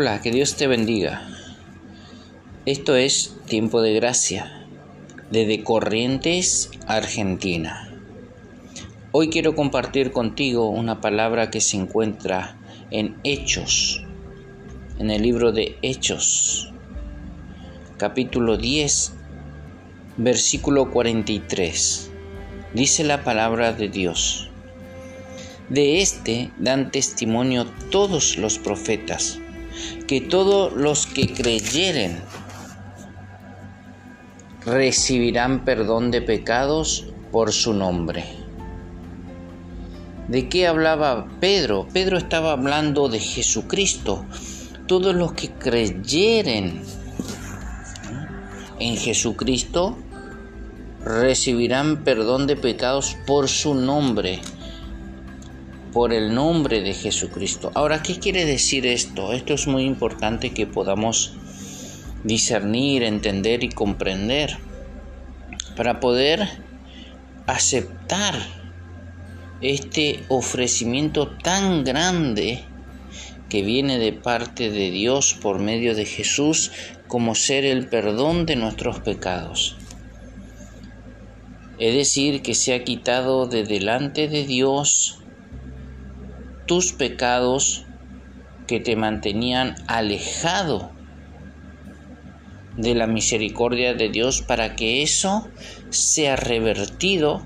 Hola, que Dios te bendiga. Esto es Tiempo de Gracia, desde Corrientes, Argentina. Hoy quiero compartir contigo una palabra que se encuentra en Hechos, en el libro de Hechos, capítulo 10, versículo 43. Dice la palabra de Dios. De este dan testimonio todos los profetas que todos los que creyeren recibirán perdón de pecados por su nombre. ¿De qué hablaba Pedro? Pedro estaba hablando de Jesucristo. Todos los que creyeren en Jesucristo recibirán perdón de pecados por su nombre por el nombre de Jesucristo. Ahora, ¿qué quiere decir esto? Esto es muy importante que podamos discernir, entender y comprender para poder aceptar este ofrecimiento tan grande que viene de parte de Dios por medio de Jesús como ser el perdón de nuestros pecados. Es decir, que se ha quitado de delante de Dios tus pecados que te mantenían alejado de la misericordia de Dios para que eso sea revertido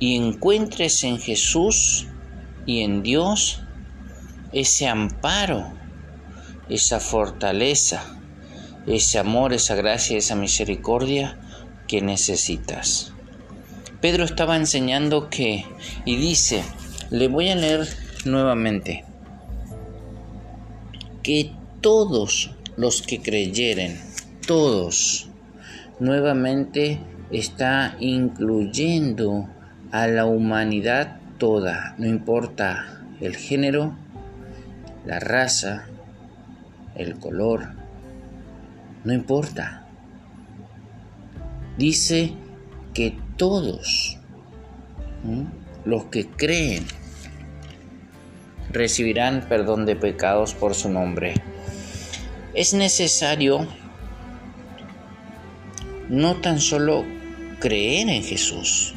y encuentres en Jesús y en Dios ese amparo, esa fortaleza, ese amor, esa gracia, esa misericordia que necesitas. Pedro estaba enseñando que, y dice, le voy a leer nuevamente que todos los que creyeren, todos, nuevamente está incluyendo a la humanidad toda, no importa el género, la raza, el color, no importa. Dice que todos los que creen recibirán perdón de pecados por su nombre. Es necesario no tan solo creer en Jesús.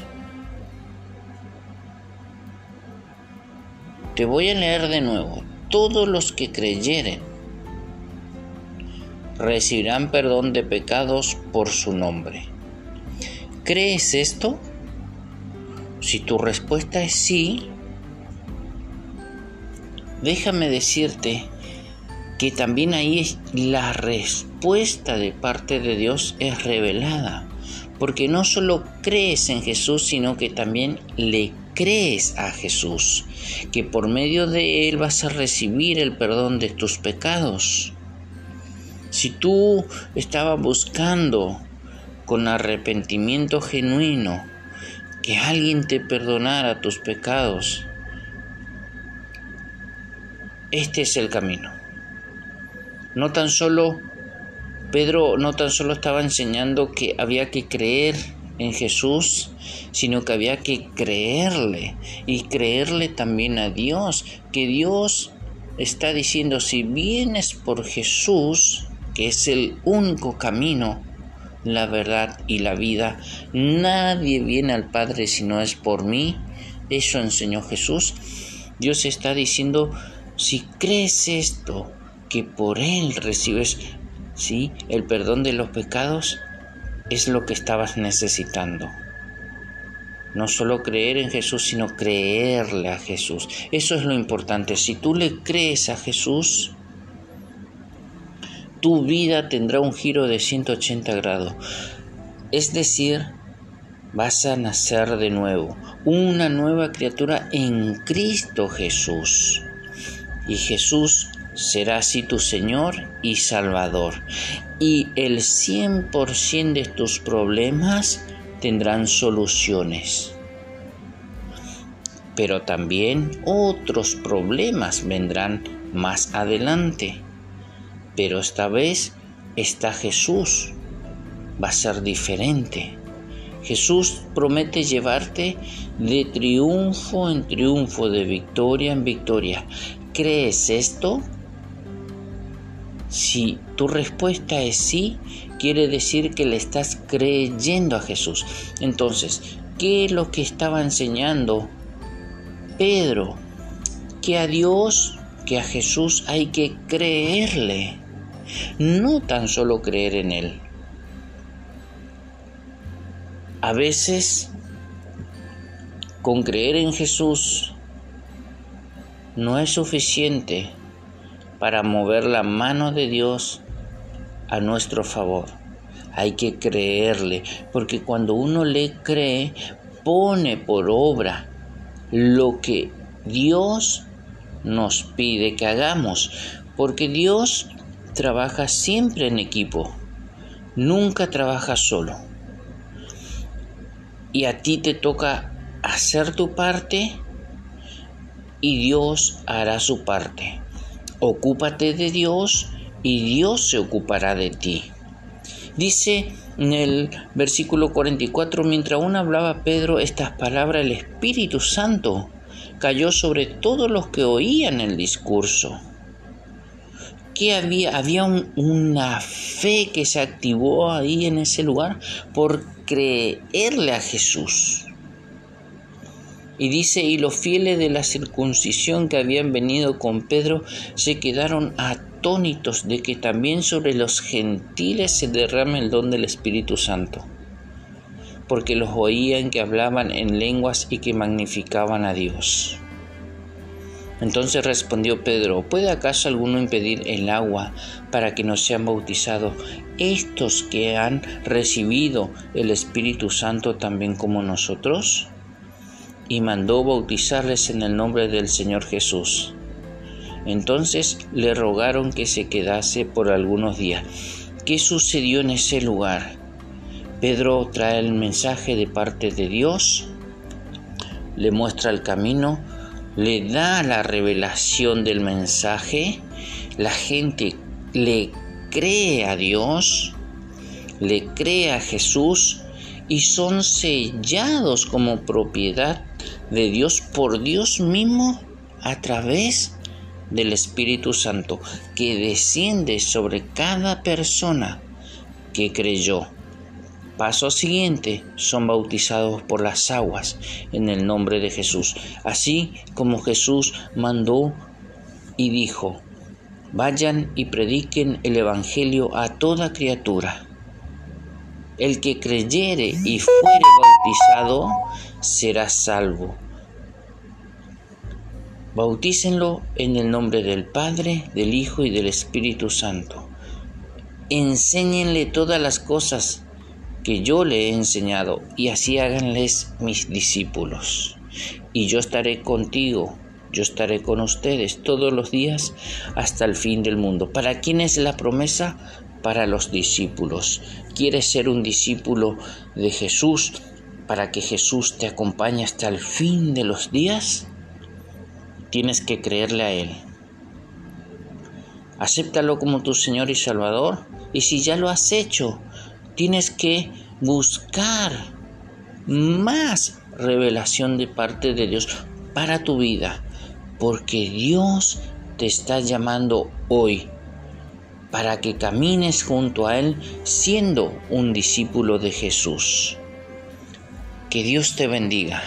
Te voy a leer de nuevo. Todos los que creyeren recibirán perdón de pecados por su nombre. ¿Crees esto? Si tu respuesta es sí, déjame decirte que también ahí la respuesta de parte de Dios es revelada. Porque no solo crees en Jesús, sino que también le crees a Jesús, que por medio de Él vas a recibir el perdón de tus pecados. Si tú estabas buscando con arrepentimiento genuino que alguien te perdonara tus pecados, este es el camino. No tan solo Pedro no tan solo estaba enseñando que había que creer en Jesús, sino que había que creerle y creerle también a Dios, que Dios está diciendo, si vienes por Jesús, que es el único camino, la verdad y la vida, nadie viene al Padre si no es por mí, eso enseñó Jesús. Dios está diciendo, si crees esto, que por Él recibes ¿sí? el perdón de los pecados, es lo que estabas necesitando. No solo creer en Jesús, sino creerle a Jesús. Eso es lo importante. Si tú le crees a Jesús, tu vida tendrá un giro de 180 grados. Es decir, vas a nacer de nuevo, una nueva criatura en Cristo Jesús y Jesús será así tu Señor y Salvador. Y el 100% de tus problemas tendrán soluciones. Pero también otros problemas vendrán más adelante. Pero esta vez está Jesús. Va a ser diferente. Jesús promete llevarte de triunfo en triunfo, de victoria en victoria. ¿Crees esto? Si tu respuesta es sí, quiere decir que le estás creyendo a Jesús. Entonces, ¿qué es lo que estaba enseñando Pedro? Que a Dios, que a Jesús hay que creerle, no tan solo creer en Él. A veces, con creer en Jesús, no es suficiente para mover la mano de Dios a nuestro favor. Hay que creerle, porque cuando uno le cree, pone por obra lo que Dios nos pide que hagamos, porque Dios trabaja siempre en equipo, nunca trabaja solo y a ti te toca hacer tu parte y Dios hará su parte. Ocúpate de Dios y Dios se ocupará de ti. Dice en el versículo 44, mientras aún hablaba Pedro estas palabras, el Espíritu Santo cayó sobre todos los que oían el discurso. Que había? Había una fe que se activó ahí en ese lugar por creerle a Jesús. Y dice, y los fieles de la circuncisión que habían venido con Pedro se quedaron atónitos de que también sobre los gentiles se derrame el don del Espíritu Santo, porque los oían que hablaban en lenguas y que magnificaban a Dios. Entonces respondió Pedro, ¿puede acaso alguno impedir el agua para que no sean bautizados estos que han recibido el Espíritu Santo también como nosotros? Y mandó bautizarles en el nombre del Señor Jesús. Entonces le rogaron que se quedase por algunos días. ¿Qué sucedió en ese lugar? Pedro trae el mensaje de parte de Dios, le muestra el camino, le da la revelación del mensaje, la gente le cree a Dios, le cree a Jesús y son sellados como propiedad de Dios por Dios mismo a través del Espíritu Santo que desciende sobre cada persona que creyó. Paso siguiente, son bautizados por las aguas en el nombre de Jesús, así como Jesús mandó y dijo, vayan y prediquen el Evangelio a toda criatura. El que creyere y fuere bautizado será salvo. Bautícenlo en el nombre del Padre, del Hijo y del Espíritu Santo. Enséñenle todas las cosas que yo le he enseñado, y así háganles mis discípulos. Y yo estaré contigo, yo estaré con ustedes todos los días hasta el fin del mundo. ¿Para quién es la promesa? Para los discípulos. ¿Quieres ser un discípulo de Jesús para que Jesús te acompañe hasta el fin de los días? Tienes que creerle a Él. Acéptalo como tu Señor y Salvador. Y si ya lo has hecho, tienes que buscar más revelación de parte de Dios para tu vida, porque Dios te está llamando hoy para que camines junto a Él siendo un discípulo de Jesús. Que Dios te bendiga.